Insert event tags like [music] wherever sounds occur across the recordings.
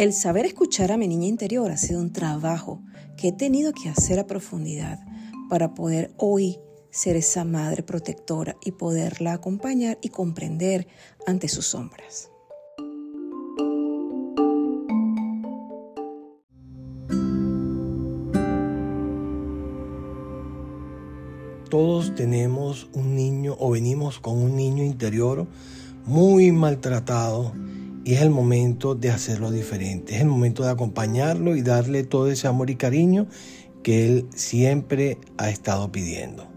El saber escuchar a mi niña interior ha sido un trabajo que he tenido que hacer a profundidad para poder hoy ser esa madre protectora y poderla acompañar y comprender ante sus sombras. Todos tenemos un niño o venimos con un niño interior muy maltratado y es el momento de hacerlo diferente, es el momento de acompañarlo y darle todo ese amor y cariño que él siempre ha estado pidiendo.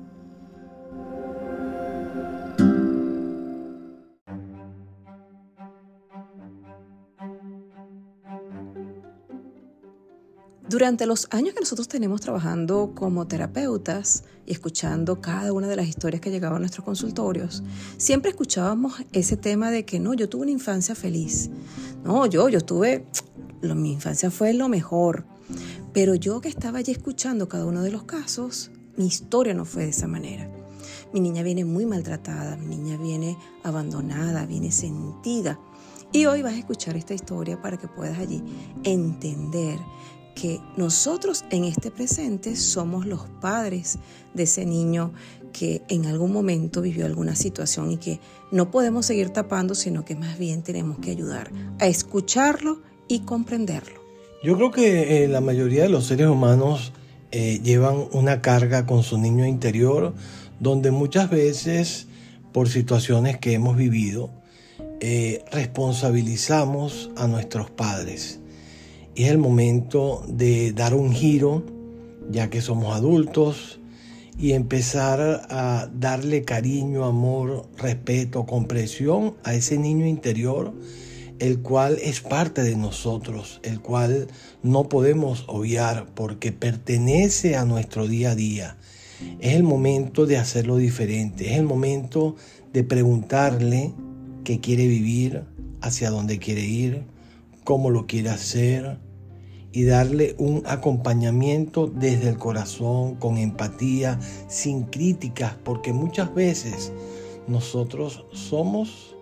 Durante los años que nosotros tenemos trabajando como terapeutas y escuchando cada una de las historias que llegaban a nuestros consultorios, siempre escuchábamos ese tema de que no, yo tuve una infancia feliz. No, yo, yo tuve, mi infancia fue lo mejor. Pero yo que estaba allí escuchando cada uno de los casos, mi historia no fue de esa manera. Mi niña viene muy maltratada, mi niña viene abandonada, viene sentida. Y hoy vas a escuchar esta historia para que puedas allí entender que nosotros en este presente somos los padres de ese niño que en algún momento vivió alguna situación y que no podemos seguir tapando, sino que más bien tenemos que ayudar a escucharlo y comprenderlo. Yo creo que eh, la mayoría de los seres humanos eh, llevan una carga con su niño interior, donde muchas veces, por situaciones que hemos vivido, eh, responsabilizamos a nuestros padres es el momento de dar un giro, ya que somos adultos, y empezar a darle cariño, amor, respeto, comprensión a ese niño interior, el cual es parte de nosotros, el cual no podemos obviar porque pertenece a nuestro día a día. Es el momento de hacerlo diferente, es el momento de preguntarle qué quiere vivir, hacia dónde quiere ir, cómo lo quiere hacer y darle un acompañamiento desde el corazón, con empatía, sin críticas, porque muchas veces nosotros somos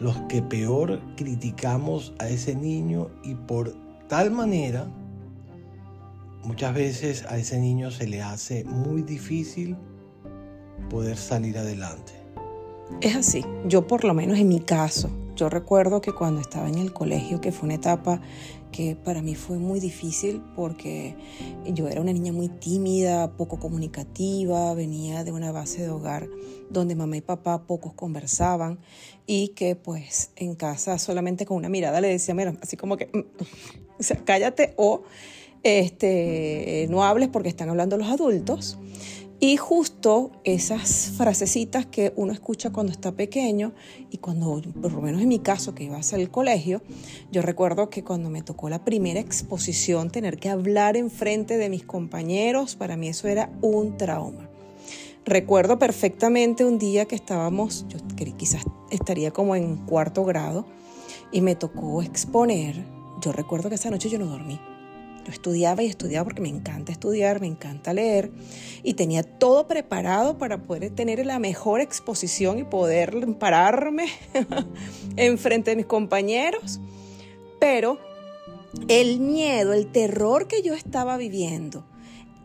los que peor criticamos a ese niño y por tal manera muchas veces a ese niño se le hace muy difícil poder salir adelante. Es así, yo por lo menos en mi caso, yo recuerdo que cuando estaba en el colegio, que fue una etapa que para mí fue muy difícil porque yo era una niña muy tímida, poco comunicativa, venía de una base de hogar donde mamá y papá pocos conversaban y que pues en casa solamente con una mirada le decía, mira, así como que, mm, o sea, cállate o este, no hables porque están hablando los adultos. Y justo esas frasecitas que uno escucha cuando está pequeño y cuando, por lo menos en mi caso, que iba hacia el colegio, yo recuerdo que cuando me tocó la primera exposición, tener que hablar en frente de mis compañeros, para mí eso era un trauma. Recuerdo perfectamente un día que estábamos, yo quizás estaría como en cuarto grado, y me tocó exponer. Yo recuerdo que esa noche yo no dormí estudiaba y estudiaba porque me encanta estudiar, me encanta leer y tenía todo preparado para poder tener la mejor exposición y poder pararme [laughs] en frente de mis compañeros. Pero el miedo, el terror que yo estaba viviendo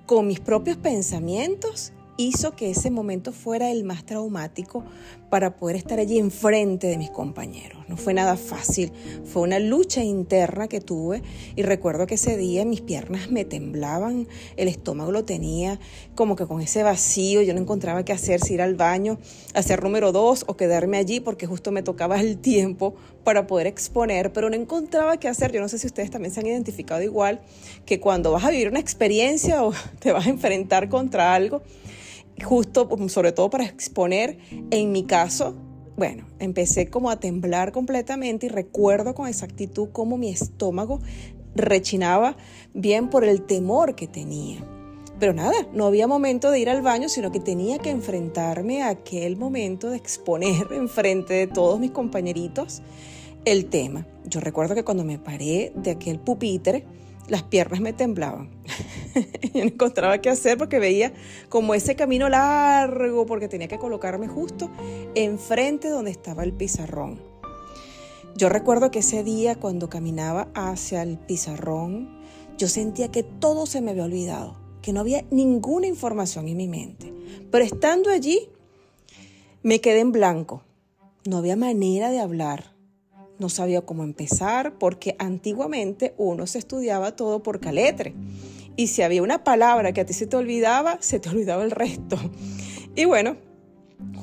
con mis propios pensamientos hizo que ese momento fuera el más traumático para poder estar allí enfrente de mis compañeros. No fue nada fácil, fue una lucha interna que tuve y recuerdo que ese día mis piernas me temblaban, el estómago lo tenía como que con ese vacío, yo no encontraba qué hacer, si ir al baño, hacer número dos o quedarme allí porque justo me tocaba el tiempo para poder exponer, pero no encontraba qué hacer. Yo no sé si ustedes también se han identificado igual, que cuando vas a vivir una experiencia o [laughs] te vas a enfrentar contra algo, justo sobre todo para exponer, en mi caso, bueno, empecé como a temblar completamente y recuerdo con exactitud cómo mi estómago rechinaba bien por el temor que tenía. Pero nada, no había momento de ir al baño, sino que tenía que enfrentarme a aquel momento de exponer [laughs] enfrente de todos mis compañeritos el tema. Yo recuerdo que cuando me paré de aquel pupitre, las piernas me temblaban. [laughs] Yo no encontraba qué hacer porque veía como ese camino largo porque tenía que colocarme justo enfrente donde estaba el pizarrón. Yo recuerdo que ese día cuando caminaba hacia el pizarrón, yo sentía que todo se me había olvidado, que no había ninguna información en mi mente. Pero estando allí, me quedé en blanco. No había manera de hablar. No sabía cómo empezar porque antiguamente uno se estudiaba todo por caletre. Y si había una palabra que a ti se te olvidaba, se te [laughs] olvidaba el resto. Y bueno,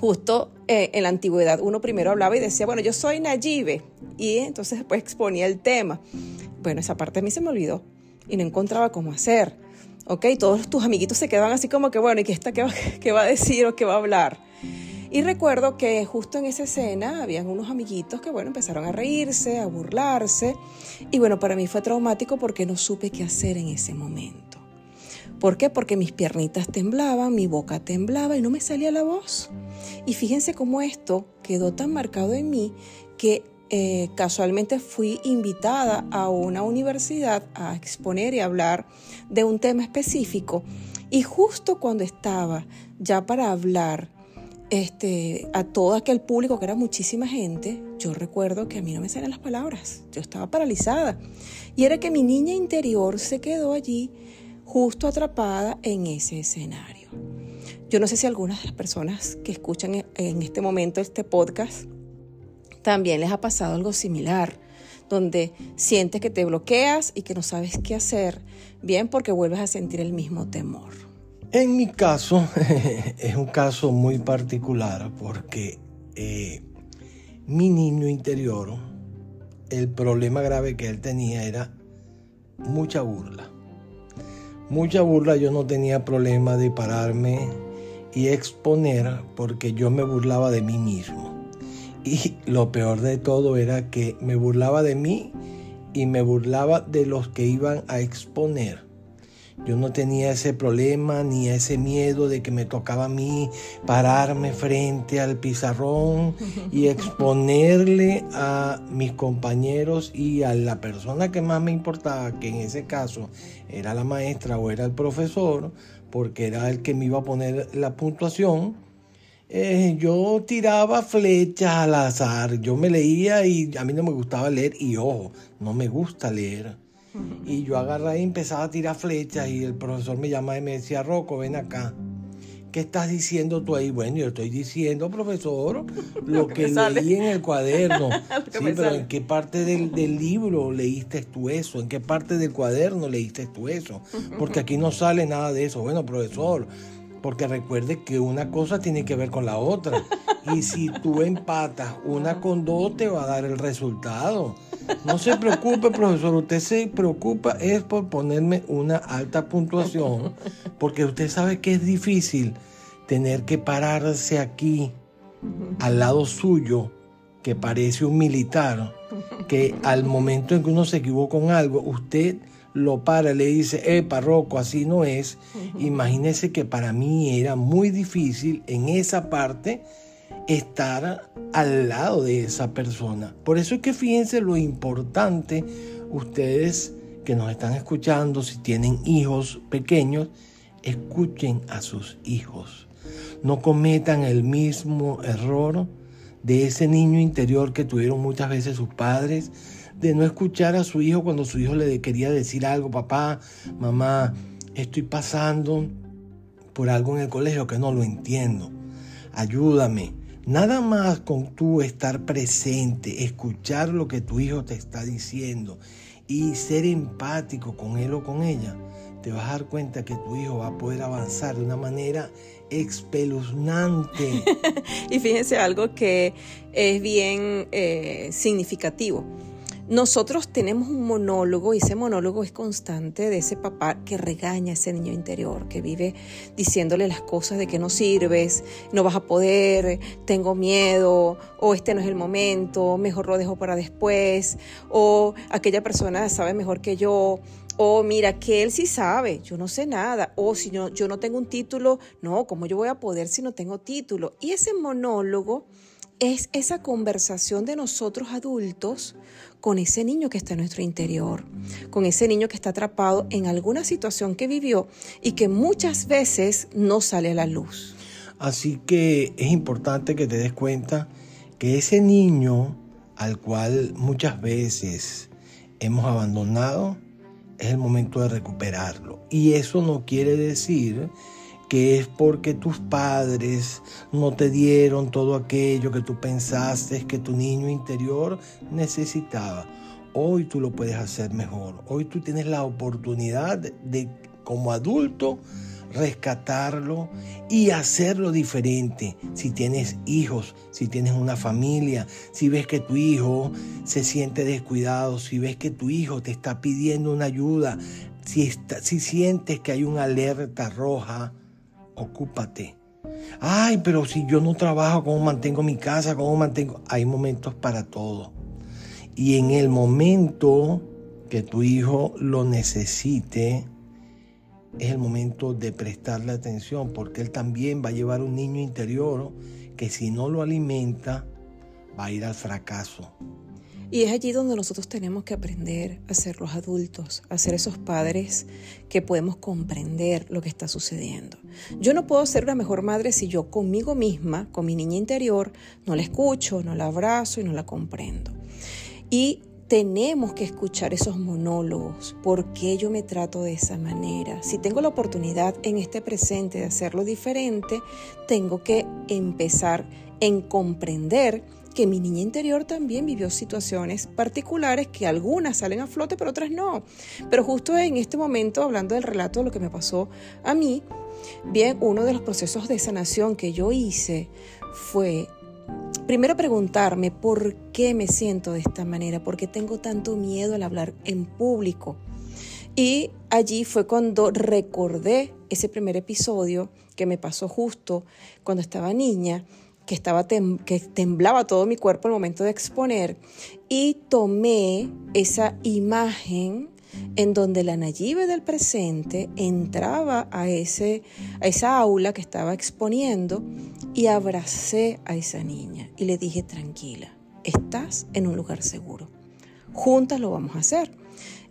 justo eh, en la antigüedad uno primero hablaba y decía, bueno, yo soy Nayibe. Y entonces después exponía el tema. Bueno, esa parte a mí se me olvidó y no encontraba cómo hacer. ¿Ok? Todos tus amiguitos se quedaban así como que, bueno, ¿y qué, está, qué, va, [laughs] qué va a decir o qué va a hablar? Y recuerdo que justo en esa escena habían unos amiguitos que, bueno, empezaron a reírse, a burlarse. Y bueno, para mí fue traumático porque no supe qué hacer en ese momento. ¿Por qué? Porque mis piernitas temblaban, mi boca temblaba y no me salía la voz. Y fíjense cómo esto quedó tan marcado en mí que eh, casualmente fui invitada a una universidad a exponer y hablar de un tema específico. Y justo cuando estaba ya para hablar este, a todo aquel público que era muchísima gente, yo recuerdo que a mí no me salían las palabras, yo estaba paralizada. Y era que mi niña interior se quedó allí justo atrapada en ese escenario. Yo no sé si algunas de las personas que escuchan en este momento este podcast también les ha pasado algo similar, donde sientes que te bloqueas y que no sabes qué hacer, bien porque vuelves a sentir el mismo temor. En mi caso, [laughs] es un caso muy particular porque eh, mi niño interior, el problema grave que él tenía era mucha burla mucha burla, yo no tenía problema de pararme y exponer porque yo me burlaba de mí mismo. Y lo peor de todo era que me burlaba de mí y me burlaba de los que iban a exponer. Yo no tenía ese problema ni ese miedo de que me tocaba a mí pararme frente al pizarrón y [laughs] exponerle a mis compañeros y a la persona que más me importaba, que en ese caso era la maestra o era el profesor, porque era el que me iba a poner la puntuación. Eh, yo tiraba flechas al azar, yo me leía y a mí no me gustaba leer y ojo, no me gusta leer y yo agarré y empezaba a tirar flechas y el profesor me llamaba y me decía, Rocco, ven acá. ¿Qué estás diciendo tú ahí? Bueno, yo estoy diciendo, profesor, lo, [laughs] que, leí en el cuaderno. [laughs] sí, pero ¿en qué parte del, del, libro leíste tú eso? ¿En qué parte del cuaderno leíste tú eso? Porque aquí no sale nada de eso. Bueno, profesor, porque recuerde que una cosa tiene que ver con la otra. Y si tú empatas una con dos, te va a dar el resultado. No se preocupe, profesor. Usted se preocupa es por ponerme una alta puntuación, porque usted sabe que es difícil tener que pararse aquí al lado suyo, que parece un militar, que al momento en que uno se equivoca con algo, usted lo para, le dice, eh, parroco, así no es. Imagínese que para mí era muy difícil en esa parte estar al lado de esa persona. Por eso es que fíjense lo importante, ustedes que nos están escuchando, si tienen hijos pequeños, escuchen a sus hijos. No cometan el mismo error de ese niño interior que tuvieron muchas veces sus padres, de no escuchar a su hijo cuando su hijo le quería decir algo, papá, mamá, estoy pasando por algo en el colegio que no lo entiendo. Ayúdame Nada más con tú estar presente, escuchar lo que tu hijo te está diciendo y ser empático con él o con ella, te vas a dar cuenta que tu hijo va a poder avanzar de una manera espeluznante. [laughs] y fíjense algo que es bien eh, significativo. Nosotros tenemos un monólogo y ese monólogo es constante de ese papá que regaña a ese niño interior, que vive diciéndole las cosas de que no sirves, no vas a poder, tengo miedo, o este no es el momento, mejor lo dejo para después, o aquella persona sabe mejor que yo, o mira que él sí sabe, yo no sé nada, o si yo, yo no tengo un título, no, ¿cómo yo voy a poder si no tengo título? Y ese monólogo es esa conversación de nosotros adultos con ese niño que está en nuestro interior, con ese niño que está atrapado en alguna situación que vivió y que muchas veces no sale a la luz. Así que es importante que te des cuenta que ese niño al cual muchas veces hemos abandonado, es el momento de recuperarlo. Y eso no quiere decir que es porque tus padres no te dieron todo aquello que tú pensaste que tu niño interior necesitaba. Hoy tú lo puedes hacer mejor. Hoy tú tienes la oportunidad de, como adulto, rescatarlo y hacerlo diferente. Si tienes hijos, si tienes una familia, si ves que tu hijo se siente descuidado, si ves que tu hijo te está pidiendo una ayuda, si, si sientes que hay una alerta roja, ocúpate. Ay, pero si yo no trabajo, ¿cómo mantengo mi casa? ¿Cómo mantengo? Hay momentos para todo. Y en el momento que tu hijo lo necesite, es el momento de prestarle atención, porque él también va a llevar un niño interior que si no lo alimenta, va a ir al fracaso. Y es allí donde nosotros tenemos que aprender a ser los adultos, a ser esos padres que podemos comprender lo que está sucediendo. Yo no puedo ser una mejor madre si yo conmigo misma, con mi niña interior, no la escucho, no la abrazo y no la comprendo. Y tenemos que escuchar esos monólogos. ¿Por qué yo me trato de esa manera? Si tengo la oportunidad en este presente de hacerlo diferente, tengo que empezar en comprender que mi niña interior también vivió situaciones particulares que algunas salen a flote, pero otras no. Pero justo en este momento, hablando del relato de lo que me pasó a mí, bien, uno de los procesos de sanación que yo hice fue primero preguntarme por qué me siento de esta manera, por qué tengo tanto miedo al hablar en público. Y allí fue cuando recordé ese primer episodio que me pasó justo cuando estaba niña que, estaba que temblaba todo mi cuerpo al momento de exponer y tomé esa imagen en donde la Nayibe del presente entraba a, ese, a esa aula que estaba exponiendo y abracé a esa niña y le dije, tranquila, estás en un lugar seguro, juntas lo vamos a hacer.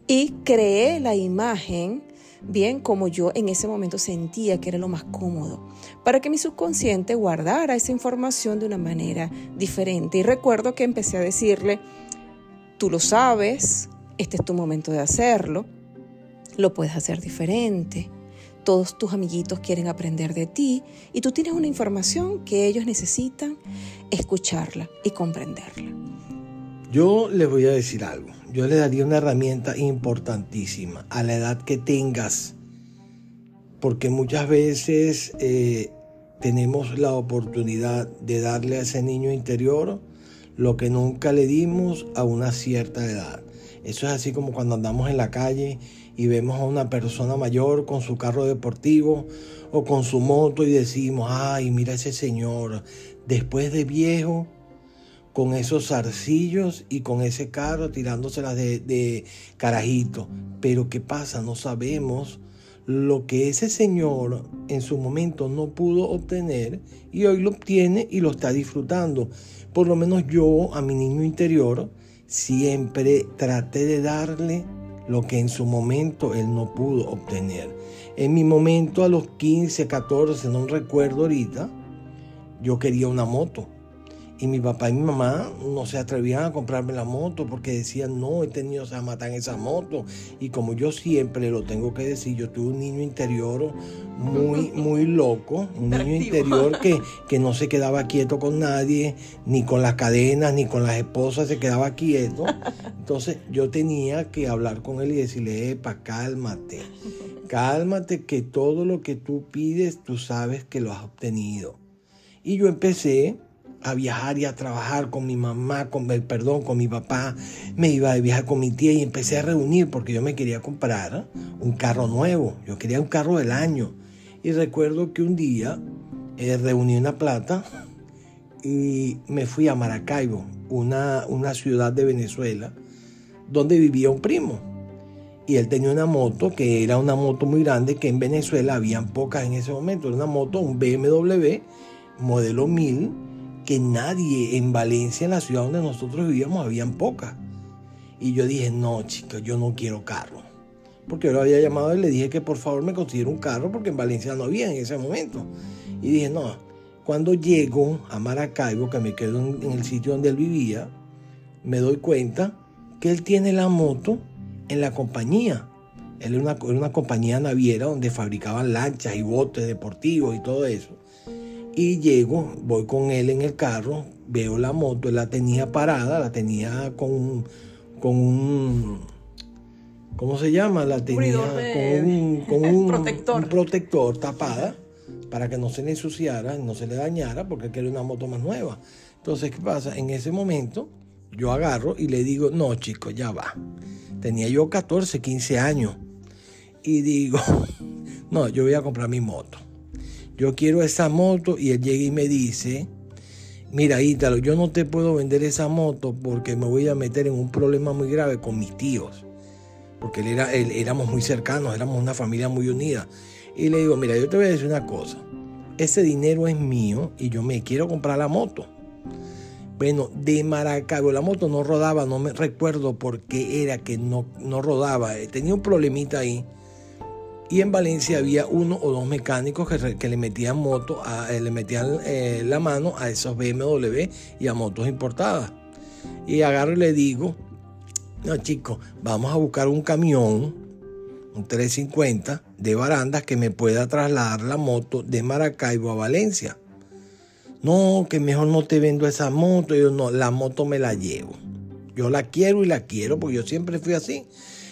Y creé la imagen bien como yo en ese momento sentía que era lo más cómodo, para que mi subconsciente guardara esa información de una manera diferente. Y recuerdo que empecé a decirle, tú lo sabes, este es tu momento de hacerlo, lo puedes hacer diferente. Todos tus amiguitos quieren aprender de ti y tú tienes una información que ellos necesitan escucharla y comprenderla. Yo les voy a decir algo yo le daría una herramienta importantísima a la edad que tengas, porque muchas veces eh, tenemos la oportunidad de darle a ese niño interior lo que nunca le dimos a una cierta edad. Eso es así como cuando andamos en la calle y vemos a una persona mayor con su carro deportivo o con su moto y decimos, ay, mira ese señor, después de viejo con esos zarcillos y con ese carro tirándoselas de, de carajito. Pero ¿qué pasa? No sabemos lo que ese señor en su momento no pudo obtener y hoy lo obtiene y lo está disfrutando. Por lo menos yo a mi niño interior siempre traté de darle lo que en su momento él no pudo obtener. En mi momento a los 15, 14, no recuerdo ahorita, yo quería una moto. Y mi papá y mi mamá no se atrevían a comprarme la moto porque decían, no, he tenido a matar en esa moto. Y como yo siempre lo tengo que decir, yo tuve un niño interior muy, [laughs] muy loco, un niño interior que, [laughs] que no se quedaba quieto con nadie, ni con las cadenas, ni con las esposas, se quedaba quieto. Entonces yo tenía que hablar con él y decirle, epa, cálmate, cálmate que todo lo que tú pides, tú sabes que lo has obtenido. Y yo empecé a viajar y a trabajar con mi mamá, con el perdón, con mi papá, me iba a viajar con mi tía y empecé a reunir porque yo me quería comprar un carro nuevo, yo quería un carro del año. Y recuerdo que un día eh, reuní una plata y me fui a Maracaibo, una, una ciudad de Venezuela, donde vivía un primo. Y él tenía una moto que era una moto muy grande que en Venezuela habían pocas en ese momento. Era una moto, un BMW modelo 1000 que nadie en Valencia, en la ciudad donde nosotros vivíamos, habían pocas. Y yo dije, no, chicos, yo no quiero carro. Porque yo lo había llamado y le dije que por favor me consiguiera un carro porque en Valencia no había en ese momento. Y dije, no, cuando llego a Maracaibo, que me quedo en, el sitio donde él vivía, me doy cuenta que él tiene la moto en la compañía. Él era una compañía naviera donde fabricaban lanchas y botes deportivos y todo eso. Y llego, voy con él en el carro, veo la moto, él la tenía parada, la tenía con, con un... ¿Cómo se llama? La tenía con, un, con [laughs] un, protector. un, protector. tapada para que no se le ensuciara, no se le dañara, porque quería una moto más nueva. Entonces, ¿qué pasa? En ese momento yo agarro y le digo, no chicos, ya va. Tenía yo 14, 15 años. Y digo, [laughs] no, yo voy a comprar mi moto yo quiero esa moto y él llega y me dice, mira Ítalo, yo no te puedo vender esa moto porque me voy a meter en un problema muy grave con mis tíos, porque él era, éramos muy cercanos, éramos una familia muy unida. Y le digo, mira, yo te voy a decir una cosa, ese dinero es mío y yo me quiero comprar la moto. Bueno, de Maracaibo la moto no rodaba, no me recuerdo por qué era que no, no rodaba, tenía un problemita ahí y en Valencia había uno o dos mecánicos que, le metían moto, eh, le metían eh, la mano a esos BMW y a motos importadas. Y agarro y le digo, no chicos, vamos a buscar un camión, un 350 de barandas que me pueda trasladar la moto de Maracaibo a Valencia. No, que mejor no te vendo esa moto. Yo no, la moto me la llevo. Yo la quiero y la quiero porque yo siempre fui así.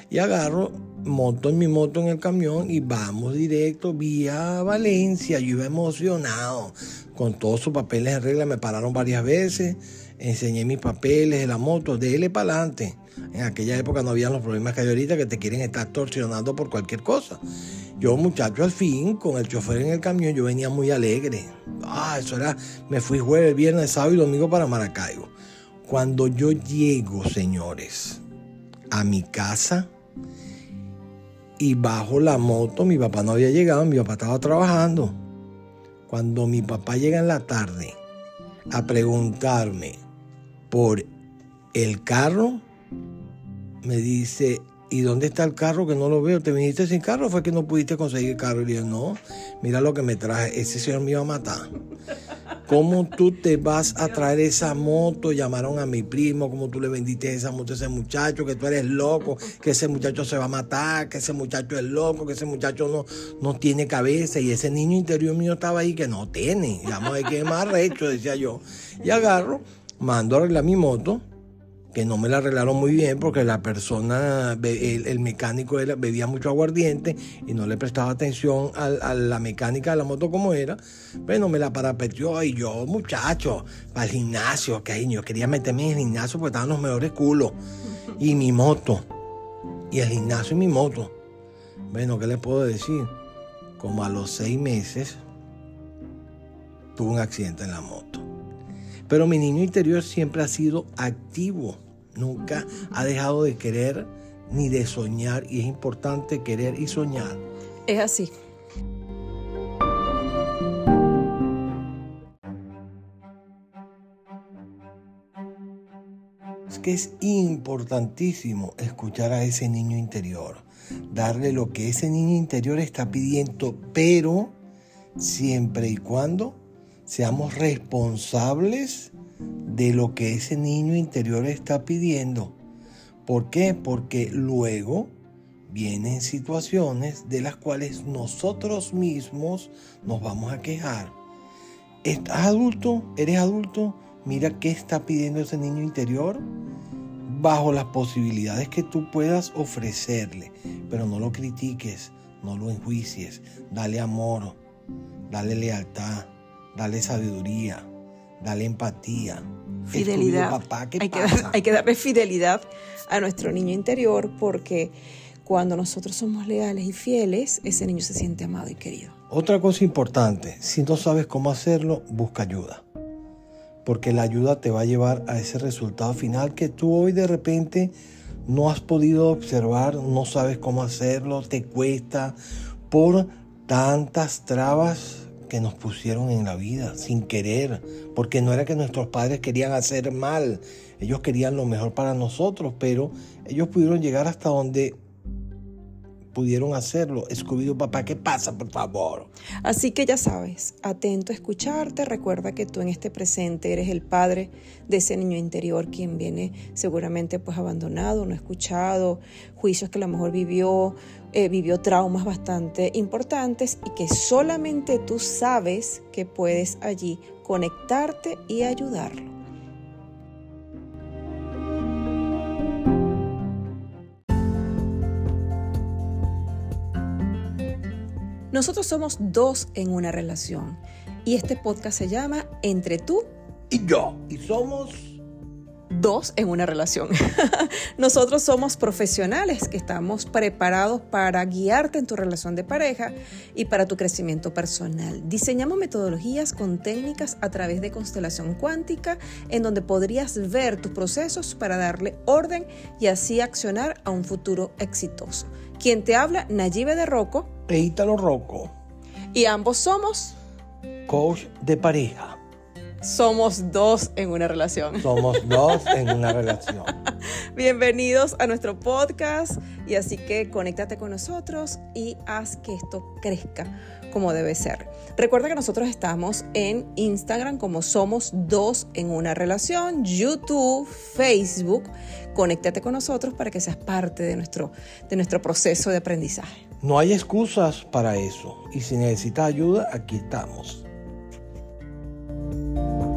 Y agarro monto en mi moto en el camión y vamos directo vía Valencia. Yo iba emocionado con todos sus papeles en regla. Me pararon varias veces, enseñé mis papeles de la moto, déle para adelante. En aquella época no había los problemas que hay ahorita que te quieren estar torsionando por cualquier cosa. Yo, muchacho, al fin, con el chofer en el camión, yo venía muy alegre. Ah, eso era, me fui jueves, viernes, sábado y domingo para Maracaibo. Cuando yo llego, señores, a mi casa, y bajo la moto, mi papá no había llegado, mi papá estaba trabajando. Cuando mi papá llega en la tarde a preguntarme por el carro, me dice, ¿y dónde está el carro que no lo veo? ¿Te viniste sin carro? ¿Fue que no pudiste conseguir carro? Y le dije, no, mira lo que me traje, ese señor me iba a matar. ¿Cómo tú te vas a traer esa moto? Llamaron a mi primo, ¿cómo tú le vendiste esa moto a ese muchacho? Que tú eres loco, que ese muchacho se va a matar, que ese muchacho es loco, que ese muchacho no, no tiene cabeza. Y ese niño interior mío estaba ahí que no tiene. Vamos a ver qué más recho, decía yo. Y agarro, mando a arreglar mi moto que no me la arreglaron muy bien porque la persona, el, mecánico era, bebía mucho aguardiente y no le prestaba atención a, la mecánica de la moto como era. Bueno, me la parapeteó y yo, muchacho, para el gimnasio, que yo quería meterme en el gimnasio porque estaban los mejores culos. Y mi moto, y el gimnasio y mi moto. Bueno, ¿qué les puedo decir? Como a los seis meses tuve un accidente en la moto. Pero mi niño interior siempre ha sido activo. Nunca ha dejado de querer ni de soñar y es importante querer y soñar. Es así. Es que es importantísimo escuchar a ese niño interior, darle lo que ese niño interior está pidiendo, pero siempre y cuando seamos responsables de lo que ese niño interior está pidiendo. ¿Por qué? Porque luego vienen situaciones de las cuales nosotros mismos nos vamos a quejar. ¿Estás adulto? ¿Eres adulto? Mira qué está pidiendo ese niño interior bajo las posibilidades que tú puedas ofrecerle. Pero no lo critiques, no lo enjuicies. Dale amor, dale lealtad, dale sabiduría, dale empatía. Fidelidad. hay, Que, hay que darle fidelidad a nuestro niño interior porque cuando nosotros somos leales y fieles, ese niño se siente amado y querido. Otra cosa importante, si no sabes cómo hacerlo, busca ayuda. Porque la ayuda te va a llevar a ese resultado final que tú hoy de repente no has podido observar, no sabes cómo hacerlo, te cuesta por tantas trabas que nos pusieron en la vida sin querer, porque no era que nuestros padres querían hacer mal, ellos querían lo mejor para nosotros, pero ellos pudieron llegar hasta donde pudieron hacerlo. Escobido papá, ¿qué pasa, por favor? Así que ya sabes, atento a escucharte, recuerda que tú en este presente eres el padre de ese niño interior quien viene seguramente pues abandonado, no escuchado, juicios que a lo mejor vivió, eh, vivió traumas bastante importantes y que solamente tú sabes que puedes allí conectarte y ayudarlo. Nosotros somos dos en una relación y este podcast se llama Entre tú y yo. Y somos dos en una relación. [laughs] Nosotros somos profesionales que estamos preparados para guiarte en tu relación de pareja y para tu crecimiento personal. Diseñamos metodologías con técnicas a través de constelación cuántica en donde podrías ver tus procesos para darle orden y así accionar a un futuro exitoso. Quien te habla, Nayibe de Rocco. E Ítalo Rocco. Y ambos somos coach de pareja. Somos dos en una relación. Somos dos en una [laughs] relación. Bienvenidos a nuestro podcast y así que conéctate con nosotros y haz que esto crezca como debe ser. Recuerda que nosotros estamos en Instagram como Somos Dos en una relación, YouTube, Facebook. Conéctate con nosotros para que seas parte de nuestro, de nuestro proceso de aprendizaje. No hay excusas para eso y si necesitas ayuda, aquí estamos. Música